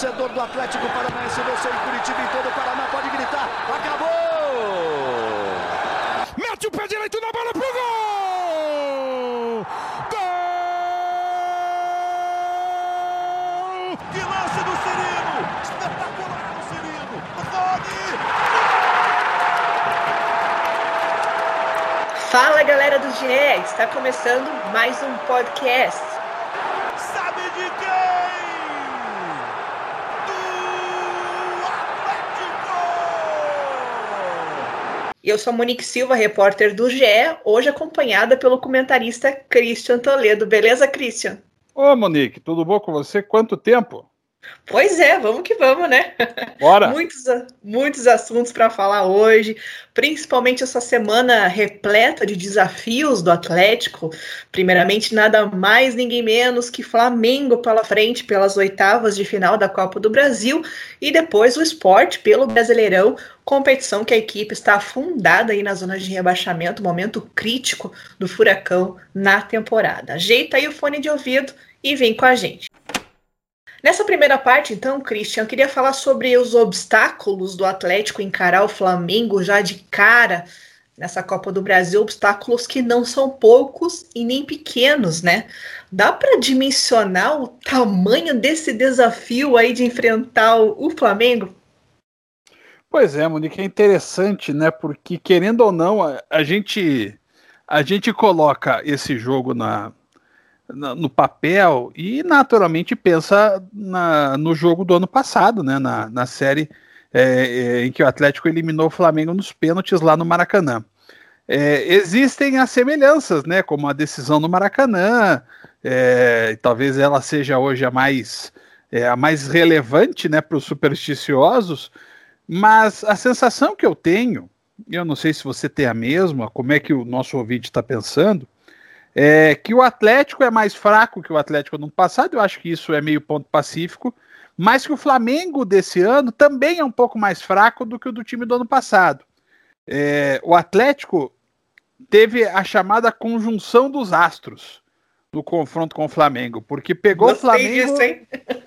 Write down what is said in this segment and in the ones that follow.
torcedor do Atlético Paranaense, você em Curitiba e todo o Paraná pode gritar. Acabou! Mete o pé direito na bola pro gol! Gol! Que lance do Cirino! Espetacular o Cirino! Rony! Fala galera do GE, está começando mais um podcast. Sabe de quem? Do Atlético! Eu sou Monique Silva, repórter do GE, hoje acompanhada pelo comentarista Christian Toledo. Beleza, Christian? Ô, Monique, tudo bom com você? Quanto tempo? Pois é, vamos que vamos, né? Bora! muitos, muitos assuntos para falar hoje, principalmente essa semana repleta de desafios do Atlético. Primeiramente, nada mais, ninguém menos que Flamengo pela frente, pelas oitavas de final da Copa do Brasil, e depois o esporte pelo Brasileirão, competição que a equipe está afundada aí na zona de rebaixamento, momento crítico do Furacão na temporada. Ajeita aí o fone de ouvido e vem com a gente. Nessa primeira parte, então, Christian, eu queria falar sobre os obstáculos do Atlético encarar o Flamengo já de cara nessa Copa do Brasil, obstáculos que não são poucos e nem pequenos, né? Dá para dimensionar o tamanho desse desafio aí de enfrentar o Flamengo? Pois é, Monique, é interessante, né? Porque querendo ou não, a, a gente a gente coloca esse jogo na, no papel e naturalmente pensa na, no jogo do ano passado, né, na, na série é, é, em que o Atlético eliminou o Flamengo nos pênaltis lá no Maracanã. É, existem as semelhanças, né, como a decisão no Maracanã, é, talvez ela seja hoje a mais, é, a mais relevante né, para os supersticiosos, mas a sensação que eu tenho, eu não sei se você tem a mesma, como é que o nosso ouvinte está pensando, é, que o Atlético é mais fraco que o Atlético no ano passado, eu acho que isso é meio ponto pacífico, mas que o Flamengo desse ano também é um pouco mais fraco do que o do time do ano passado. É, o Atlético teve a chamada conjunção dos astros no confronto com o Flamengo, porque pegou Gostei o Flamengo. Disso, hein?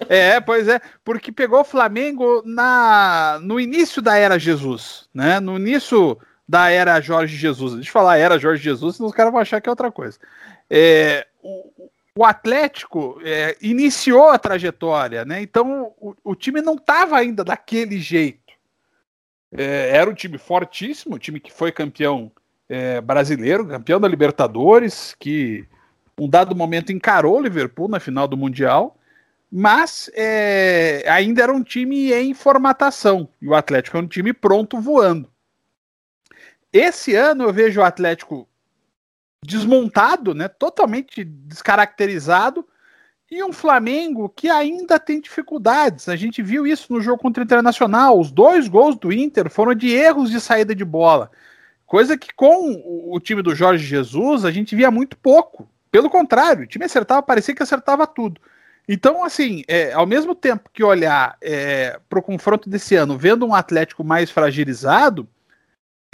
É, pois é, porque pegou o Flamengo na no início da era Jesus, né? No início da era Jorge Jesus. Deixa eu falar era Jorge Jesus, senão os caras vão achar que é outra coisa. É, o, o, Atlético é, iniciou a trajetória, né? Então o, o time não estava ainda daquele jeito. É, era um time fortíssimo, um time que foi campeão é, brasileiro, campeão da Libertadores, que um dado momento encarou o Liverpool na final do Mundial, mas é, ainda era um time em formatação. E o Atlético é um time pronto voando. Esse ano eu vejo o Atlético desmontado, né, totalmente descaracterizado, e um Flamengo que ainda tem dificuldades. A gente viu isso no jogo contra o Internacional. Os dois gols do Inter foram de erros de saída de bola. Coisa que com o time do Jorge Jesus a gente via muito pouco. Pelo contrário, o time acertava, parecia que acertava tudo. Então, assim, é, ao mesmo tempo que olhar é, para o confronto desse ano, vendo um Atlético mais fragilizado,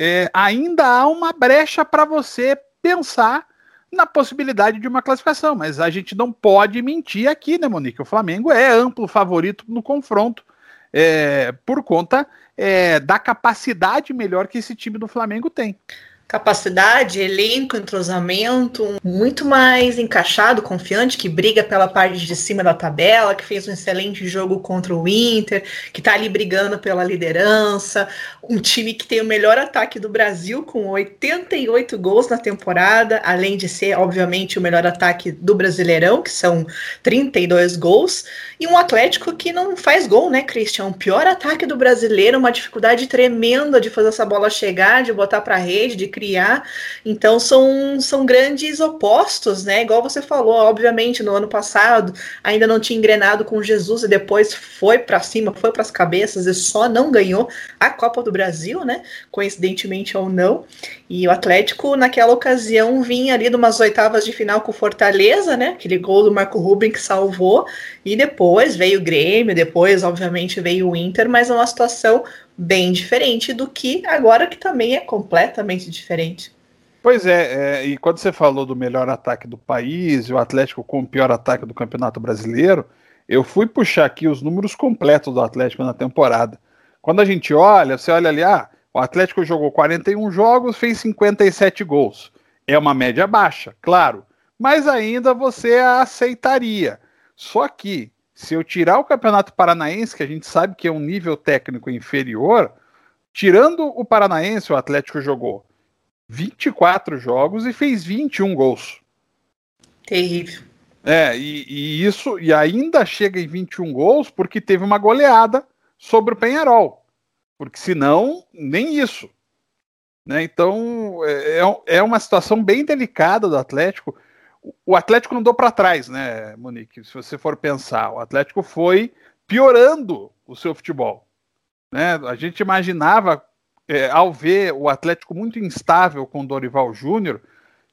é, ainda há uma brecha para você pensar na possibilidade de uma classificação, mas a gente não pode mentir aqui, né, Monique? O Flamengo é amplo favorito no confronto é, por conta é, da capacidade melhor que esse time do Flamengo tem capacidade, elenco, entrosamento, muito mais encaixado, confiante, que briga pela parte de cima da tabela, que fez um excelente jogo contra o Inter, que tá ali brigando pela liderança, um time que tem o melhor ataque do Brasil, com 88 gols na temporada, além de ser, obviamente, o melhor ataque do Brasileirão, que são 32 gols, e um Atlético que não faz gol, né, Christian? O pior ataque do brasileiro, uma dificuldade tremenda de fazer essa bola chegar, de botar para rede, de criar. Então são, são grandes opostos, né? Igual você falou, obviamente, no ano passado ainda não tinha engrenado com Jesus e depois foi para cima, foi para as cabeças e só não ganhou a Copa do Brasil, né? Coincidentemente ou não. E o Atlético, naquela ocasião, vinha ali de umas oitavas de final com Fortaleza, né? Aquele gol do Marco Ruben que salvou. E depois veio o Grêmio, depois, obviamente, veio o Inter, mas é uma situação bem diferente do que agora, que também é completamente diferente. Pois é, é, e quando você falou do melhor ataque do país e o Atlético com o pior ataque do Campeonato Brasileiro, Eu fui puxar aqui os números completos do Atlético na temporada. Quando a gente olha, você olha ali, ah, o Atlético jogou 41 jogos, fez 57 gols. É uma média baixa, claro, mas ainda você a aceitaria. Só que, se eu tirar o Campeonato Paranaense, que a gente sabe que é um nível técnico inferior, tirando o Paranaense, o Atlético jogou 24 jogos e fez 21 gols. Terrível. É, e, e, isso, e ainda chega em 21 gols porque teve uma goleada sobre o Penharol. Porque senão, nem isso. Né? Então, é, é, é uma situação bem delicada do Atlético. O Atlético não andou para trás, né, Monique? Se você for pensar, o Atlético foi piorando o seu futebol. Né? A gente imaginava, é, ao ver o Atlético muito instável com o Dorival Júnior,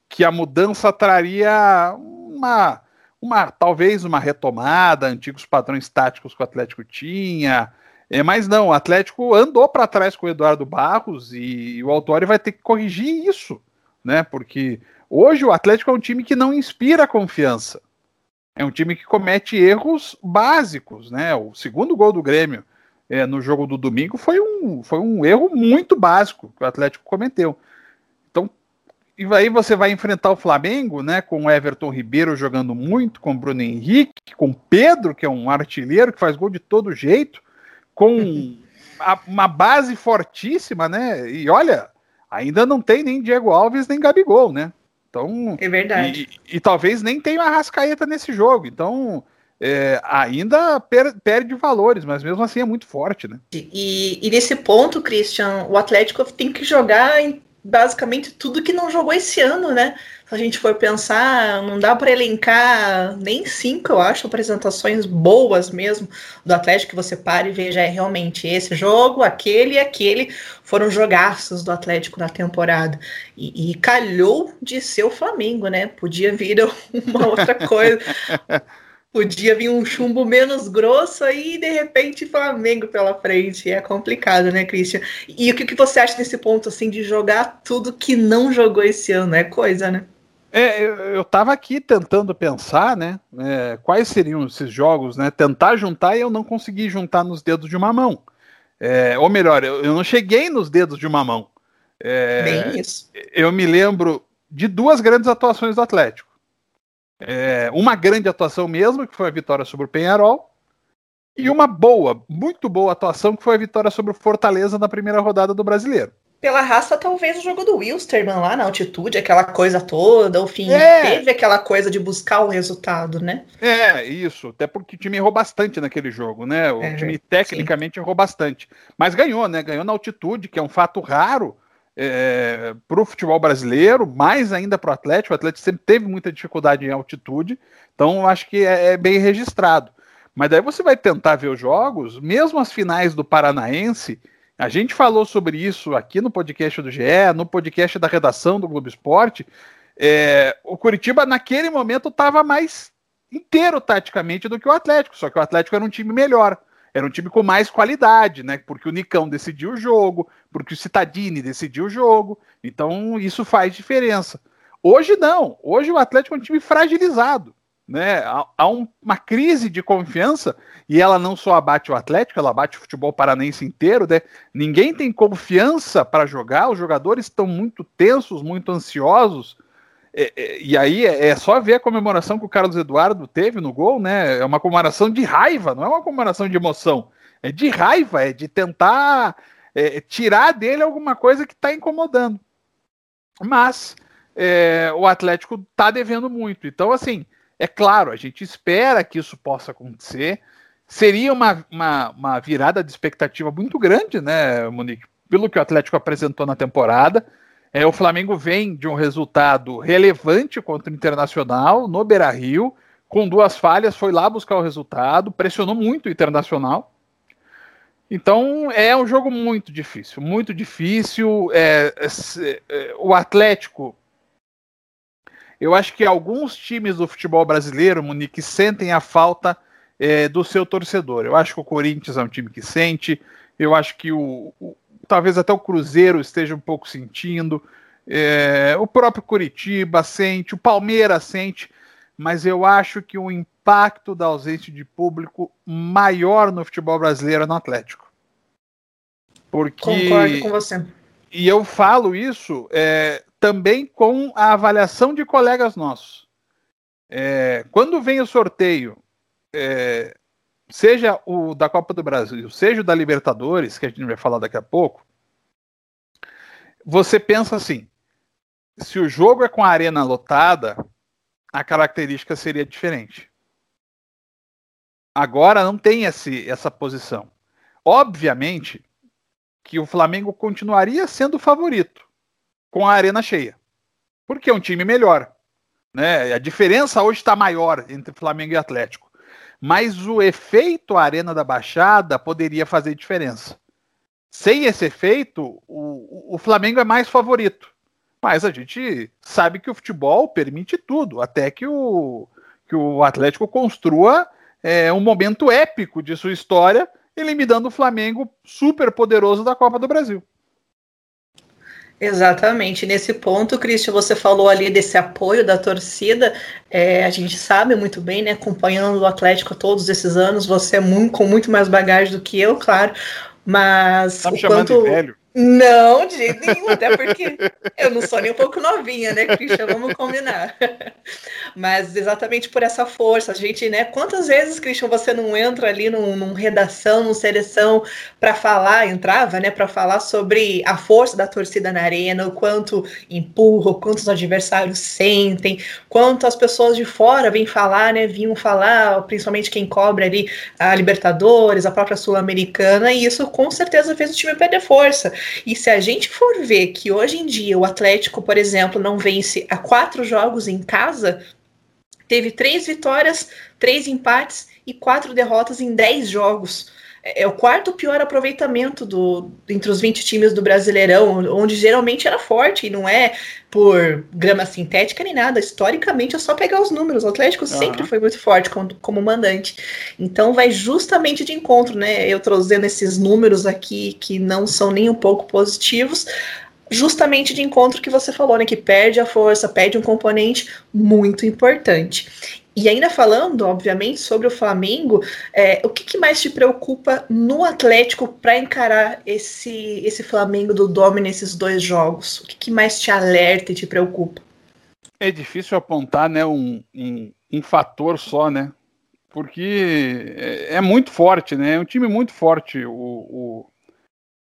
que a mudança traria uma uma talvez uma retomada, antigos padrões táticos que o Atlético tinha. É, mas não, o Atlético andou para trás com o Eduardo Barros e, e o Autori vai ter que corrigir isso, né? Porque hoje o Atlético é um time que não inspira confiança. É um time que comete erros básicos, né? O segundo gol do Grêmio é, no jogo do domingo foi um, foi um erro muito básico que o Atlético cometeu. E aí você vai enfrentar o Flamengo, né, com o Everton Ribeiro jogando muito, com o Bruno Henrique, com o Pedro, que é um artilheiro que faz gol de todo jeito, com a, uma base fortíssima, né? E olha, ainda não tem nem Diego Alves nem Gabigol, né? Então, é verdade. E, e talvez nem tenha uma Rascaeta nesse jogo. Então, é, ainda per, perde valores, mas mesmo assim é muito forte, né? E, e, nesse ponto, Christian, o Atlético tem que jogar em basicamente tudo que não jogou esse ano, né? Se a gente for pensar, não dá para elencar nem cinco, eu acho, apresentações boas mesmo do Atlético que você pare e veja é realmente esse jogo, aquele e aquele foram jogaços do Atlético na temporada. E, e calhou de ser o Flamengo, né? Podia vir uma outra coisa. Podia vir um chumbo menos grosso aí de repente Flamengo pela frente. É complicado, né, Christian? E o que, que você acha desse ponto, assim, de jogar tudo que não jogou esse ano? É coisa, né? É, eu, eu tava aqui tentando pensar, né, é, quais seriam esses jogos, né, tentar juntar e eu não consegui juntar nos dedos de uma mão. É, ou melhor, eu, eu, não cheguei nos dedos de uma mão. É, Bem isso. Eu me lembro de duas grandes atuações do Atlético. É, uma grande atuação mesmo, que foi a vitória sobre o Penharol, e uma boa, muito boa atuação, que foi a vitória sobre o Fortaleza na primeira rodada do Brasileiro. Pela raça, talvez o jogo do Wilstermann lá na altitude, aquela coisa toda, o fim é. teve aquela coisa de buscar o resultado, né? É, isso. Até porque o time errou bastante naquele jogo, né? O é, time tecnicamente sim. errou bastante. Mas ganhou, né? Ganhou na altitude, que é um fato raro é, para o futebol brasileiro, mais ainda para o Atlético. O Atlético sempre teve muita dificuldade em altitude, então acho que é, é, bem registrado. Mas daí você vai tentar ver os jogos, mesmo as finais do Paranaense. A gente falou sobre isso aqui no podcast do GE, no podcast da redação do Globo Esporte. É, o Curitiba, naquele momento, estava mais inteiro taticamente do que o Atlético, só que o Atlético era um time melhor. Era um time com mais qualidade, né? Porque o Nicão decidiu o jogo, porque o Citadini decidiu o jogo. Então isso faz diferença. Hoje não. Hoje o Atlético é um time fragilizado. Né? Há, um, uma crise de confiança e ela não só abate o Atlético, ela abate o futebol paranense inteiro. Né? Ninguém tem confiança para jogar, os jogadores estão muito tensos, muito ansiosos. É, é, e aí é, é, só ver a comemoração que o Carlos Eduardo teve no gol, né? É uma comemoração de raiva, não é uma comemoração de emoção. É de raiva, é de tentar é, tirar dele alguma coisa que está incomodando. Mas é, o Atlético está devendo muito. Então, assim, é claro, a gente espera que isso possa acontecer. Seria uma, uma, uma virada de expectativa muito grande, né, Monique? Pelo que o Atlético apresentou na temporada. É, o Flamengo vem de um resultado relevante contra o Internacional no Beira Rio, com duas falhas, foi lá buscar o resultado, pressionou muito o Internacional. Então é um jogo muito difícil, muito difícil. É, é, é, o Atlético, eu acho que alguns times do futebol brasileiro, Munique, sentem a falta é, do seu torcedor. Eu acho que o Corinthians é um time que sente, eu acho que o, o talvez até o Cruzeiro esteja um pouco sentindo, é, o próprio Curitiba sente, o Palmeiras sente, mas eu acho que o impacto da ausência de público maior no futebol brasileiro é no Atlético. Porque... Concordo com você. E eu falo isso é, também com a avaliação de colegas nossos. É, quando vem o sorteio, é, seja o da Copa do Brasil, seja o da Libertadores, que a gente vai falar daqui a pouco, você pensa assim: se o jogo é com a arena lotada, a característica seria diferente. Agora não tem esse, essa posição. Obviamente que o Flamengo continuaria sendo o favorito com a arena cheia, porque é um time melhor. Né? A diferença hoje está maior entre Flamengo e Atlético. Mas o efeito Arena da Baixada poderia fazer diferença. Sem esse efeito, o, o Flamengo é mais favorito. Mas a gente sabe que o futebol permite tudo, até que o, que o Atlético construa é, um momento épico de sua história, eliminando o Flamengo super poderoso da Copa do Brasil. Exatamente. Nesse ponto, Cristian, você falou ali desse apoio da torcida. É, a gente sabe muito bem, né? Acompanhando o Atlético todos esses anos, você é muito, com muito mais bagagem do que eu, claro. Mas tá me o chamando quanto... de velho? Não, de jeito nenhum, até porque eu não sou nem um pouco novinha, né, Christian? Vamos combinar. Mas exatamente por essa força, a gente, né? Quantas vezes, Christian, você não entra ali num, num redação, num seleção para falar, entrava, né, para falar sobre a força da torcida na arena, o quanto empurra, o quanto os adversários sentem, quanto as pessoas de fora vêm falar, né? Vinham falar, principalmente quem cobre ali a Libertadores, a própria Sul-Americana, e isso com certeza fez o time perder força. E se a gente for ver que hoje em dia o Atlético, por exemplo, não vence a quatro jogos em casa, teve três vitórias, três empates e quatro derrotas em dez jogos. É, é o quarto pior aproveitamento do, entre os 20 times do Brasileirão, onde geralmente era forte, e não é por grama sintética nem nada. Historicamente é só pegar os números. O Atlético uhum. sempre foi muito forte como, como mandante. Então vai justamente de encontro, né? Eu trazendo esses números aqui que não são nem um pouco positivos, justamente de encontro que você falou, né? Que perde a força, perde um componente muito importante. E ainda falando, obviamente, sobre o Flamengo, é, o que, que, mais te preocupa no Atlético para encarar esse, esse Flamengo do Domi nesses dois jogos? O que, que, mais te alerta e te preocupa? É difícil apontar né, um, um, um fator só, né? Porque é, é, muito forte, né? É um time muito forte, o, o,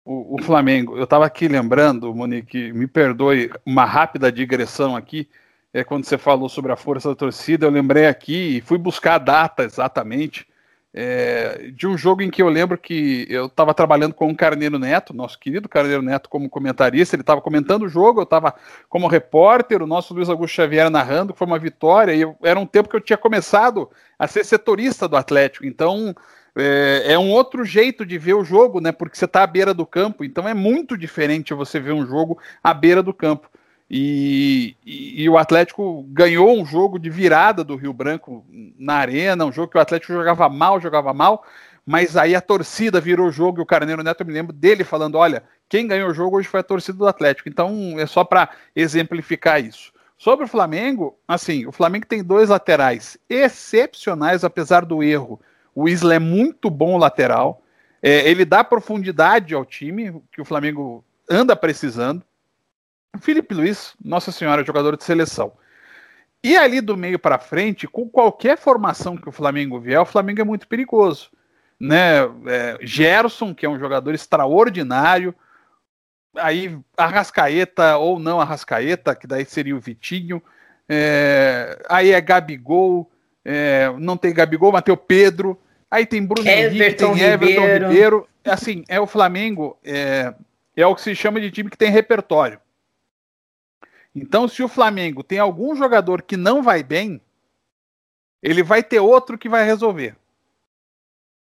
o, o Flamengo. Eu estava aqui lembrando, Monique, me perdoe uma rápida digressão aqui é, quando você falou sobre a força da torcida, eu lembrei aqui e fui buscar a data exatamente é, de um jogo em que eu lembro que eu estava trabalhando com o Carneiro Neto, nosso querido Carneiro Neto, como comentarista. Ele estava comentando o jogo, eu estava como repórter, o nosso Luiz Augusto Xavier narrando, que foi uma vitória. E eu, era um tempo que eu tinha começado a ser setorista do Atlético, então é, é, um outro jeito de ver o jogo, né? Porque você está à beira do campo, então é muito diferente você ver um jogo à beira do campo. E, e, e, o Atlético ganhou um jogo de virada do Rio Branco na arena, um jogo que o Atlético jogava mal, jogava mal, mas aí a torcida virou o jogo e o Carneiro Neto, eu me lembro dele falando: olha, quem ganhou o jogo hoje foi a torcida do Atlético. Então é só para exemplificar isso. Sobre o Flamengo, assim, o Flamengo tem dois laterais excepcionais, apesar do erro. O Isla é muito bom lateral, é, ele dá profundidade ao time, que o Flamengo anda precisando. Felipe Luiz, Nossa Senhora, jogador de seleção. E ali do meio para frente, com qualquer formação que o Flamengo vier, o Flamengo é muito perigoso. Né? É, Gerson, que é um jogador extraordinário, aí Arrascaeta ou não Arrascaeta, que daí seria o Vitinho, é, aí é Gabigol, é, não tem Gabigol, mas tem o Pedro, aí tem Bruno Henrique, tem Everton Ribeiro. Ribeiro. Assim, é o Flamengo, é, é o que se chama de time que tem repertório. Então, se o Flamengo tem algum jogador que não vai bem, ele vai ter outro que vai resolver.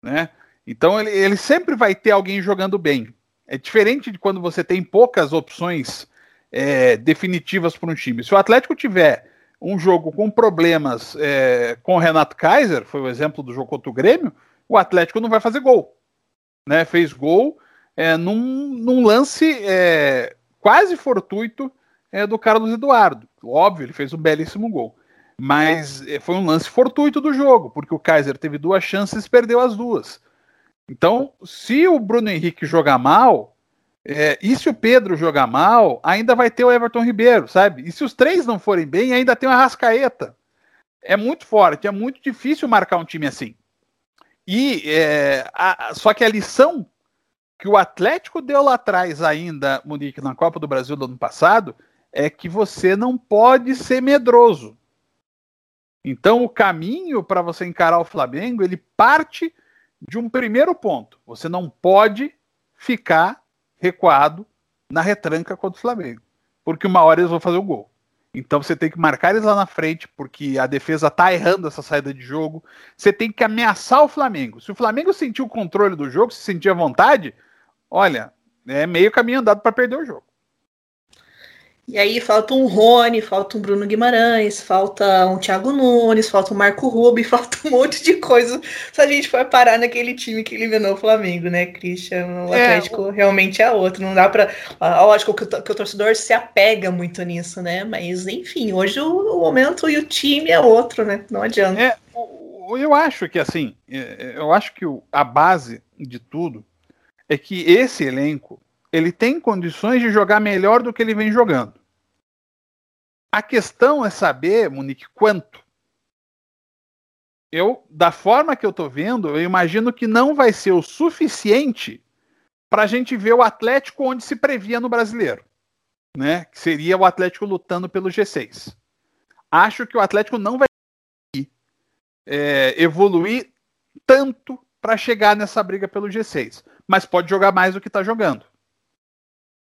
Né? Então, ele, ele sempre vai ter alguém jogando bem. É diferente de quando você tem poucas opções é, definitivas para um time. Se o Atlético tiver um jogo com problemas é, com o Renato Kaiser, foi o exemplo do jogo contra o Grêmio, o Atlético não vai fazer gol. Né? Fez gol é, num, num lance é, quase fortuito é do Carlos Eduardo. Óbvio, ele fez um belíssimo gol. Mas eh, foi um lance fortuito do jogo, porque o Kaiser teve duas chances e perdeu as duas. Então, se o Bruno Henrique jogar mal, é, e se o Pedro jogar mal, ainda vai ter o Everton Ribeiro, sabe? E se os três não forem bem, ainda tem o Arrascaeta. É muito forte, é muito difícil marcar um time assim. E é, a, só que a lição que o Atlético deu lá atrás ainda, Monique, na Copa do Brasil do ano passado, é que você não pode ser medroso. Então o caminho para você encarar o Flamengo, ele parte de um primeiro ponto. Você não pode ficar recuado na retranca contra o Flamengo, porque uma hora eles vão fazer o gol. Então você tem que marcar eles lá na frente, porque a defesa tá errando essa saída de jogo. Você tem que ameaçar o Flamengo. Se o Flamengo sentir o controle do jogo, se sentir a vontade, olha, é meio caminho andado para perder o jogo. E aí falta um Rony, falta um Bruno Guimarães, falta um Thiago Nunes, falta um Marco Rubi, falta um monte de coisa se a gente for parar naquele time que eliminou o Flamengo, né, Christian? O é, Atlético o... realmente é outro. Não dá para. Lógico que o, que o, torcedor se apega muito nisso, né? Mas, enfim, hoje o, o momento e o time é outro, né? Não adianta. É, eu acho que, assim, é, é, eu acho que a base de tudo é que esse elenco ele tem condições de jogar melhor do que ele vem jogando. A questão é saber, Monique, quanto. Eu, da forma que eu estou vendo, eu imagino que não vai ser o suficiente para a gente ver o Atlético onde se previa no brasileiro, né? Que seria o Atlético lutando pelo G6. Acho que o Atlético não vai é, evoluir tanto para chegar nessa briga pelo G6, mas pode jogar mais do que está jogando.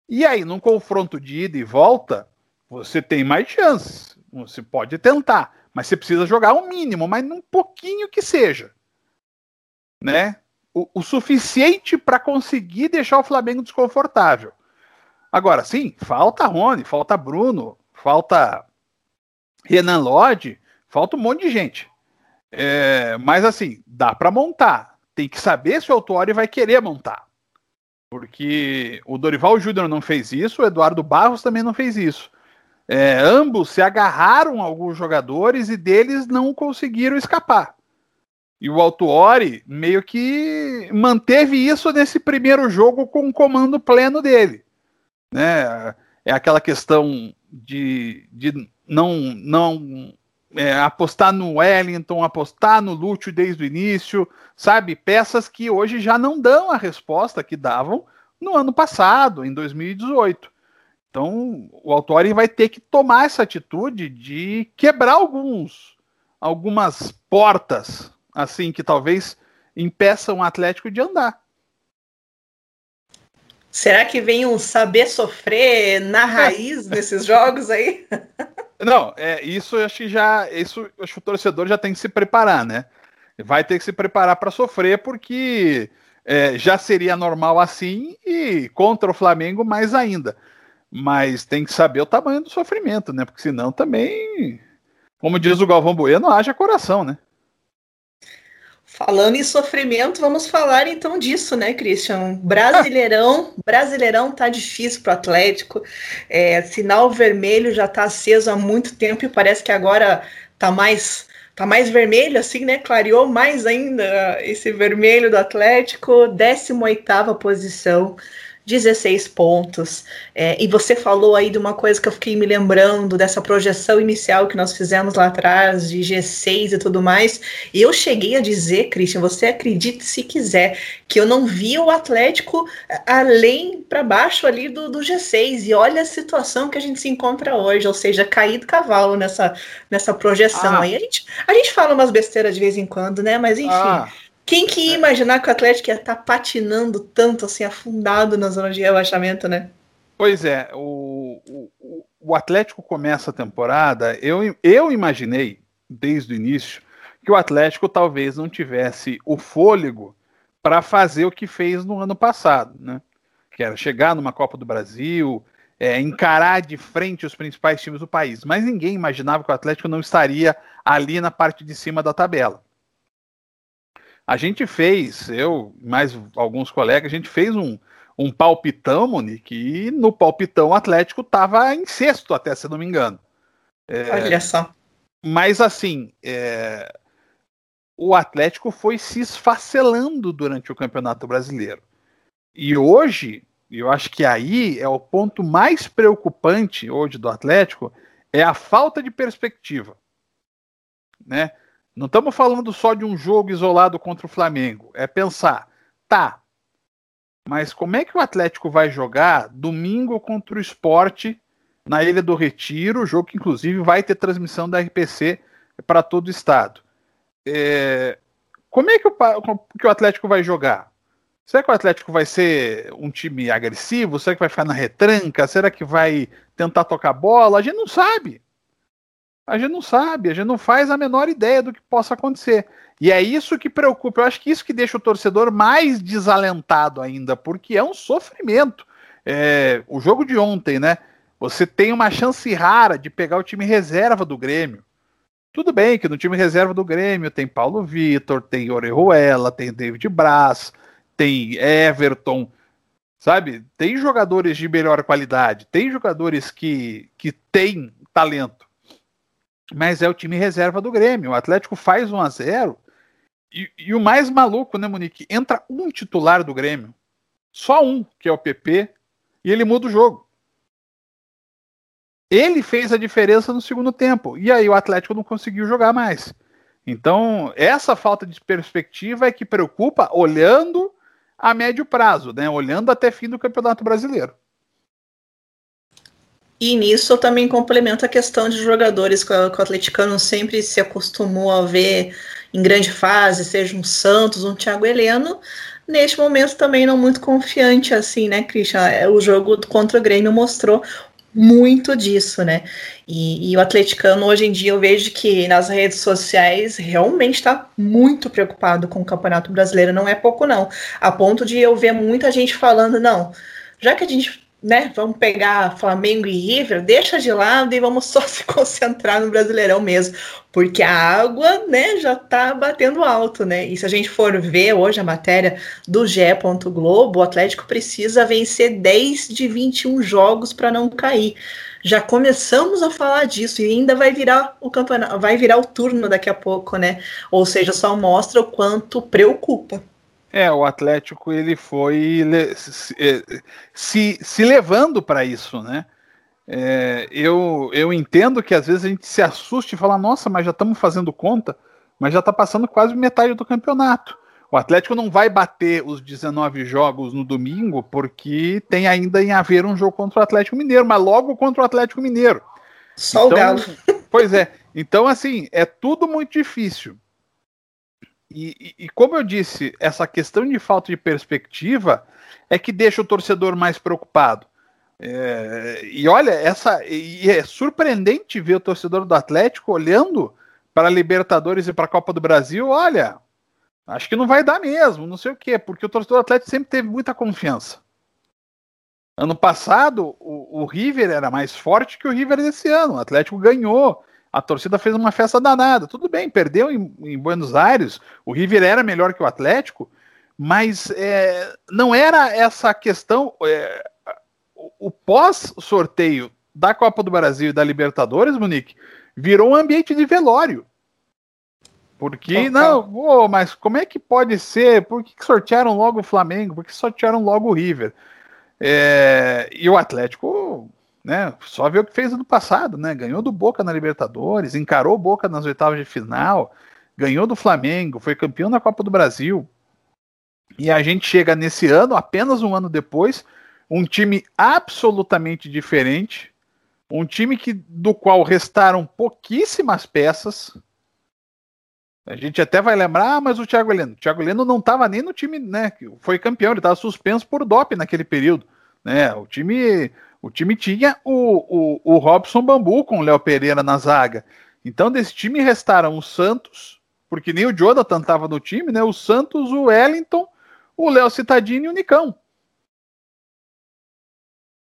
E aí, num confronto de ida e volta, você tem mais chances. Você pode tentar, mas você precisa jogar o um mínimo, mas um pouquinho que seja. Né? O, o suficiente para conseguir deixar o Flamengo desconfortável. Agora, sim, falta Rony, falta Bruno, falta Renan Lodge, falta um monte de gente. É, mas assim, dá para montar. Tem que saber se o Autori vai querer montar. Porque o Dorival Júnior não fez isso, o Eduardo Barros também não fez isso. É, ambos se agarraram a alguns jogadores e deles não conseguiram escapar. E o Altuori meio que manteve isso nesse primeiro jogo com o comando pleno dele. Né? É aquela questão de, de não, não é, apostar no Wellington, apostar no Lúcio desde o início, sabe? Peças que hoje já não dão a resposta que davam no ano passado, em 2018. Então, o Autori vai ter que tomar essa atitude de quebrar alguns, algumas portas, assim, que talvez impeçam o Atlético de andar. Será que vem um saber sofrer na raiz desses jogos aí? Não, é isso. Acho que já isso acho que o torcedor já tem que se preparar, né? Vai ter que se preparar para sofrer porque é, já seria normal assim e contra o Flamengo mais ainda. Mas tem que saber o tamanho do sofrimento, né? Porque senão também, como diz o Galvão Bueno, haja coração, né? Falando em sofrimento, vamos falar então disso, né, Christian? Brasileirão, Brasileirão tá difícil pro Atlético. É, sinal vermelho já tá aceso há muito tempo e parece que agora tá mais tá mais vermelho assim, né? Clareou mais ainda esse vermelho do Atlético, 18ª posição. 16 pontos. É, e você falou aí de uma coisa que eu fiquei me lembrando, dessa projeção inicial que nós fizemos lá atrás, de G6 e tudo mais. E eu cheguei a dizer, Christian, você acredite se quiser, que eu não vi o Atlético além para baixo ali do, do G6. E olha a situação que a gente se encontra hoje, ou seja, cair do cavalo nessa, nessa projeção. Ah. Aí a gente, a gente fala umas besteiras de vez em quando, né? Mas enfim. Ah quem que ia imaginar que o Atlético ia estar tá patinando tanto, assim, afundado na zona de rebaixamento, né? Pois é, o, o, o Atlético começa a temporada, eu, eu imaginei, desde o início, que o Atlético talvez não tivesse o fôlego para fazer o que fez no ano passado, né? Que era chegar numa Copa do Brasil, é, encarar de frente os principais times do país. Mas ninguém imaginava que o Atlético não estaria ali na parte de cima da tabela. A gente fez, eu mais alguns colegas, a gente fez um, um palpitão, Monique, e no palpitão o Atlético estava em sexto, até se não me engano. É, Olha só. mas assim, é, o Atlético foi se esfacelando durante o Campeonato Brasileiro. E hoje, eu acho que aí é o ponto mais preocupante hoje do Atlético, é a falta de perspectiva. Né? Não estamos falando só de um jogo isolado contra o Flamengo. É pensar, tá, mas como é que o Atlético vai jogar domingo contra o esporte na Ilha do Retiro, jogo que inclusive vai ter transmissão da RPC para todo o estado. É, como é que o, que o Atlético vai jogar? Será que o Atlético vai ser um time agressivo? Será que vai ficar na retranca? Será que vai tentar tocar bola? A gente não sabe. A gente não sabe, a gente não faz a menor ideia do que possa acontecer. E é isso que preocupa. Eu acho que isso que deixa o torcedor mais desalentado ainda, porque é um sofrimento. É, o jogo de ontem, né? Você tem uma chance rara de pegar o time reserva do Grêmio. Tudo bem que no time reserva do Grêmio tem Paulo Vitor, tem Orejuela, tem David Braz, tem Everton, sabe? Tem jogadores de melhor qualidade, tem jogadores que, que têm talento. Mas é o time reserva do Grêmio. O Atlético faz 1 a 0 e, e o mais maluco, né, Monique? Entra um titular do Grêmio. Só um, que é o PP, e ele muda o jogo. Ele fez a diferença no segundo tempo. E aí o Atlético não conseguiu jogar mais. Então, essa falta de perspectiva é que preocupa olhando a médio prazo, né? Olhando até fim do Campeonato Brasileiro. E nisso eu também complemento a questão de jogadores que o atleticano sempre se acostumou a ver em grande fase, seja um Santos, um Thiago Heleno, neste momento também não muito confiante assim, né, Christian? É, o jogo contra o Grêmio mostrou muito disso, né? E, e, o atleticano hoje em dia eu vejo que nas redes sociais realmente está muito preocupado com o Campeonato Brasileiro, não é pouco não, a ponto de eu ver muita gente falando, não, já que a gente né, vamos pegar Flamengo e River, deixa de lado e vamos só se concentrar no Brasileirão mesmo, porque a água, né, já tá batendo alto, né? E se a gente for ver hoje a matéria do GE. Globo, o Atlético precisa vencer 10 de 21 jogos para não cair. Já começamos a falar disso e ainda vai virar o campeonato, vai virar o turno daqui a pouco, né? Ou seja, só mostra o quanto preocupa. É, o Atlético ele foi se, é, se, se levando para isso, né? É, eu, eu entendo que às vezes a gente se assusta e fala, nossa, mas já estamos fazendo conta, mas já está passando quase metade do campeonato. O Atlético não vai bater os 19 jogos no domingo, porque tem ainda em haver um jogo contra o Atlético Mineiro, mas logo contra o Atlético Mineiro. Só então, o Galo. Pois é. Então, assim, é tudo muito difícil. E, e, como eu disse, essa questão de falta de perspectiva é que deixa o torcedor mais preocupado. É, e olha, essa e é surpreendente ver o torcedor do Atlético olhando para a Libertadores e para a Copa do Brasil. Olha, acho que não vai dar mesmo, não sei o quê, porque o torcedor do Atlético sempre teve muita confiança. Ano passado, o, o River era mais forte que o River desse ano. O Atlético ganhou a torcida fez uma festa danada. Tudo bem, perdeu em, em Buenos Aires, o River era melhor que o Atlético, mas é, não era essa questão. É, o pós-sorteio da Copa do Brasil e da Libertadores, Monique, virou um ambiente de velório. Porque, não, oh, mas como é que pode ser? Por que, que sortearam logo o Flamengo? Por que sortearam logo o River? É, e o Atlético né? Só ver o que fez ano passado, né? Ganhou do Boca na Libertadores, encarou Boca nas oitavas de final, ganhou do Flamengo, foi campeão da Copa do Brasil. E a gente chega nesse ano, apenas um ano depois, um time absolutamente diferente, um time que do qual restaram pouquíssimas peças. A gente até vai lembrar, ah, mas o Thiago Heleno, o Thiago Heleno não estava nem no time, né? Foi campeão, ele estava suspenso por doping naquele período, né? O time o time tinha o, o, o Robson Bambu com o Léo Pereira na zaga. Então, desse time restaram o Santos, porque nem o Jonathan estava no time, né? O Santos, o Wellington, o Léo Citadini e o Nicão.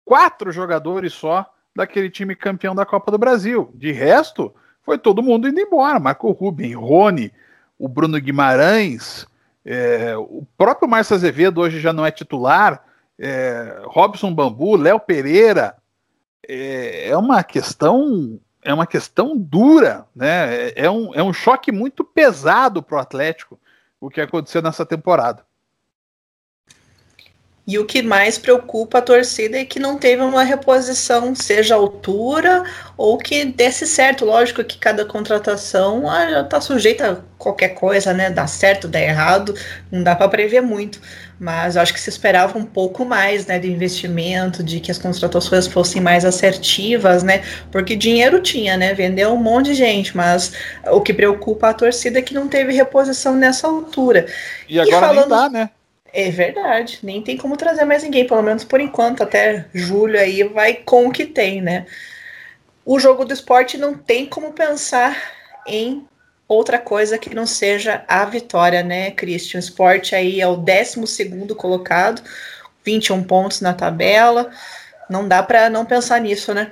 Quatro jogadores só daquele time campeão da Copa do Brasil. De resto, foi todo mundo indo embora. Marco Ruben, Rony, o Bruno Guimarães, é, o próprio Márcio Azevedo hoje já não é titular é, Robson Bambu, Léo Pereira, é, é, uma questão é uma questão dura, né? É, é um, é um choque muito pesado para o Atlético o que aconteceu nessa temporada. E o que mais preocupa a torcida é que não teve uma reposição, seja altura ou que desse certo. Lógico que cada contratação ah, já está sujeita a qualquer coisa, né? Dá certo, dá errado, não dá para prever muito. Mas eu acho que se esperava um pouco mais, né, de investimento, de que as contratações fossem mais assertivas, né? Porque dinheiro tinha, né? Vendeu um monte de gente, mas o que preocupa a torcida é que não teve reposição nessa altura. E agora e falando... nem dá, né? É verdade, nem tem como trazer mais ninguém, pelo menos por enquanto, até julho aí vai com o que tem, né? O jogo do esporte não tem como pensar em outra coisa que não seja a vitória, né, Christian? O esporte aí é o 12 colocado, 21 pontos na tabela. Não dá para não pensar nisso, né?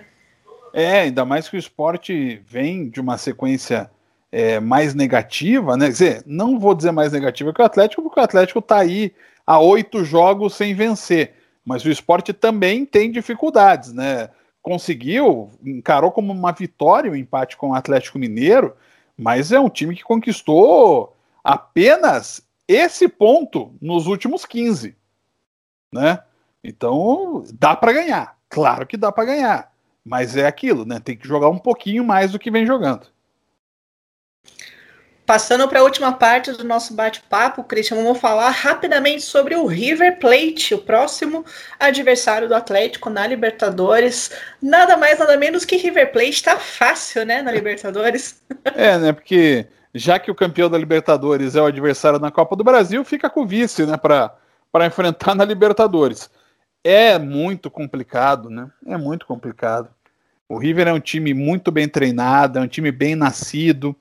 É, ainda mais que o esporte vem de uma sequência é, mais negativa, né? Quer dizer, não vou dizer mais negativa que o Atlético, porque o Atlético está aí a oito jogos sem vencer. Mas o esporte também tem dificuldades, né? Conseguiu, encarou como uma vitória o empate com o Atlético Mineiro, mas é um time que conquistou apenas esse ponto nos últimos 15, né? Então, dá para ganhar. Claro que dá para ganhar, mas é aquilo, né? Tem que jogar um pouquinho mais do que vem jogando. Passando para a última parte do nosso bate-papo, Christian, vamos falar rapidamente sobre o River Plate, o próximo adversário do Atlético na Libertadores. Nada mais, nada menos que River Plate está fácil, né, na Libertadores. É, né, porque já que o campeão da Libertadores é o adversário na Copa do Brasil, fica com o vice, né, para enfrentar na Libertadores. É muito complicado, né? É muito complicado. O River é um time muito bem treinado, é um time bem nascido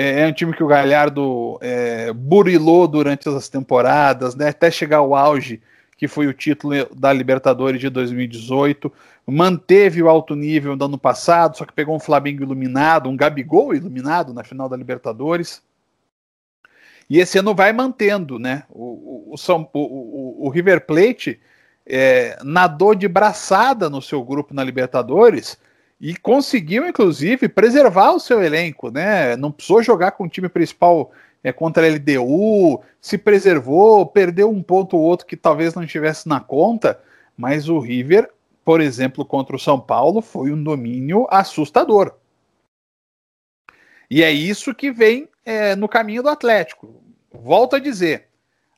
é, é, um time que o Galhardo é, burilou durante as temporadas, né, até chegar ao auge, que foi o título da Libertadores de 2018. Manteve o alto nível do ano passado, só que pegou um Flamengo iluminado, um Gabigol iluminado na final da Libertadores. E esse ano vai mantendo, né? O, o, o, o River Plate é, nadou de braçada no seu grupo na Libertadores e conseguiu, inclusive, preservar o seu elenco, né? Não precisou jogar com o time principal é, contra a LDU, se preservou, perdeu um ponto ou outro que talvez não estivesse na conta, mas o River, por exemplo, contra o São Paulo, foi um domínio assustador. E é isso que vem é, no caminho do Atlético. Volto a dizer,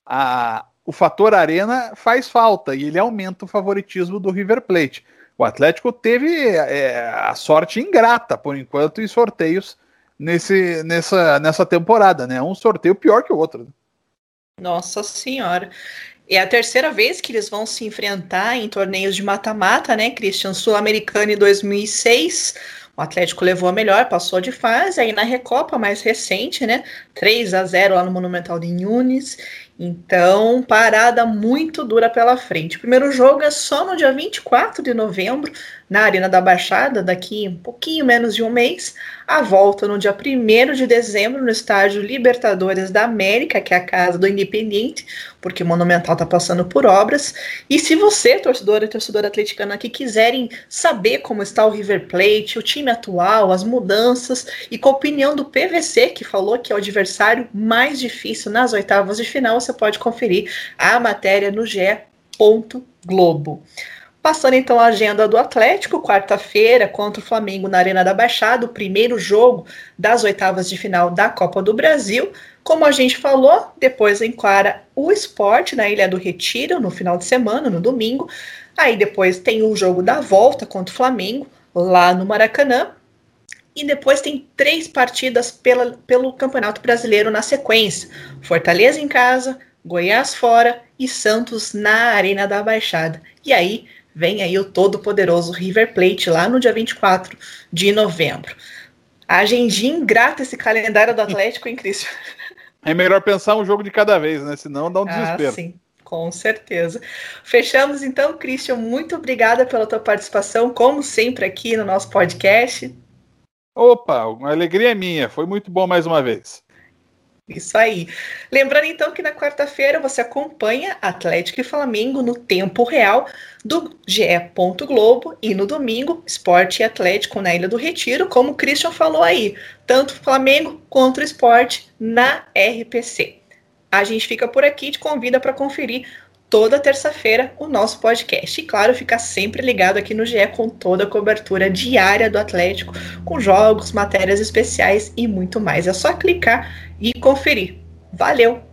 a, o fator arena faz falta e ele aumenta o favoritismo do River Plate. O Atlético teve é, a sorte ingrata, por enquanto, em sorteios nesse, nessa, nessa temporada, né? Um sorteio pior que o outro. Né? Nossa Senhora. É a terceira vez que eles vão se enfrentar em torneios de mata-mata, né, Christian? Sul-Americano em 2006. O Atlético levou a melhor, passou de fase. Aí na Recopa mais recente, né? 3 a 0 lá no Monumental de Nunes. Então, parada muito dura pela frente. O primeiro jogo é só no dia 24 de novembro, na Arena da Baixada, daqui um pouquinho menos de um mês. A volta no dia 1 de dezembro, no estádio Libertadores da América, que é a casa do Independiente, porque o Monumental está passando por obras. E se você, torcedor e torcedora atleticana, que quiserem saber como está o River Plate, o time atual, as mudanças, e com a opinião do PVC, que falou que é o adversário mais difícil nas oitavas de final, você pode conferir a matéria no ge. Globo. Passando então a agenda do Atlético, quarta-feira contra o Flamengo na Arena da Baixada, o primeiro jogo das oitavas de final da Copa do Brasil. Como a gente falou, depois encara o esporte na Ilha do Retiro no final de semana, no domingo. Aí depois tem o jogo da volta contra o Flamengo, lá no Maracanã. E depois tem três partidas pela, pelo Campeonato Brasileiro na sequência: Fortaleza em casa, Goiás fora e Santos na Arena da Baixada. E aí vem aí o todo-poderoso River Plate lá no dia 24 de novembro. A agendinha ingrata esse calendário do Atlético, hein, Cristian? É melhor pensar um jogo de cada vez, né? Senão dá um ah, desespero. Ah, sim. Com certeza. Fechamos então, Christian. Muito obrigada pela tua participação, como sempre, aqui no nosso podcast. Opa, uma alegria minha. Foi muito bom mais uma vez. Isso aí. Lembrando então que na quarta-feira você acompanha Atlético e Flamengo no tempo real do GE. Globo e no domingo Esporte e Atlético na Ilha do Retiro, como o Christian falou aí, tanto Flamengo quanto o Esporte na RPC. A gente fica por aqui e te convida para conferir toda terça-feira o nosso podcast. E claro, fica sempre ligado aqui no GE com toda a cobertura diária do Atlético, com jogos, matérias especiais e muito mais. É só clicar e conferir. Valeu!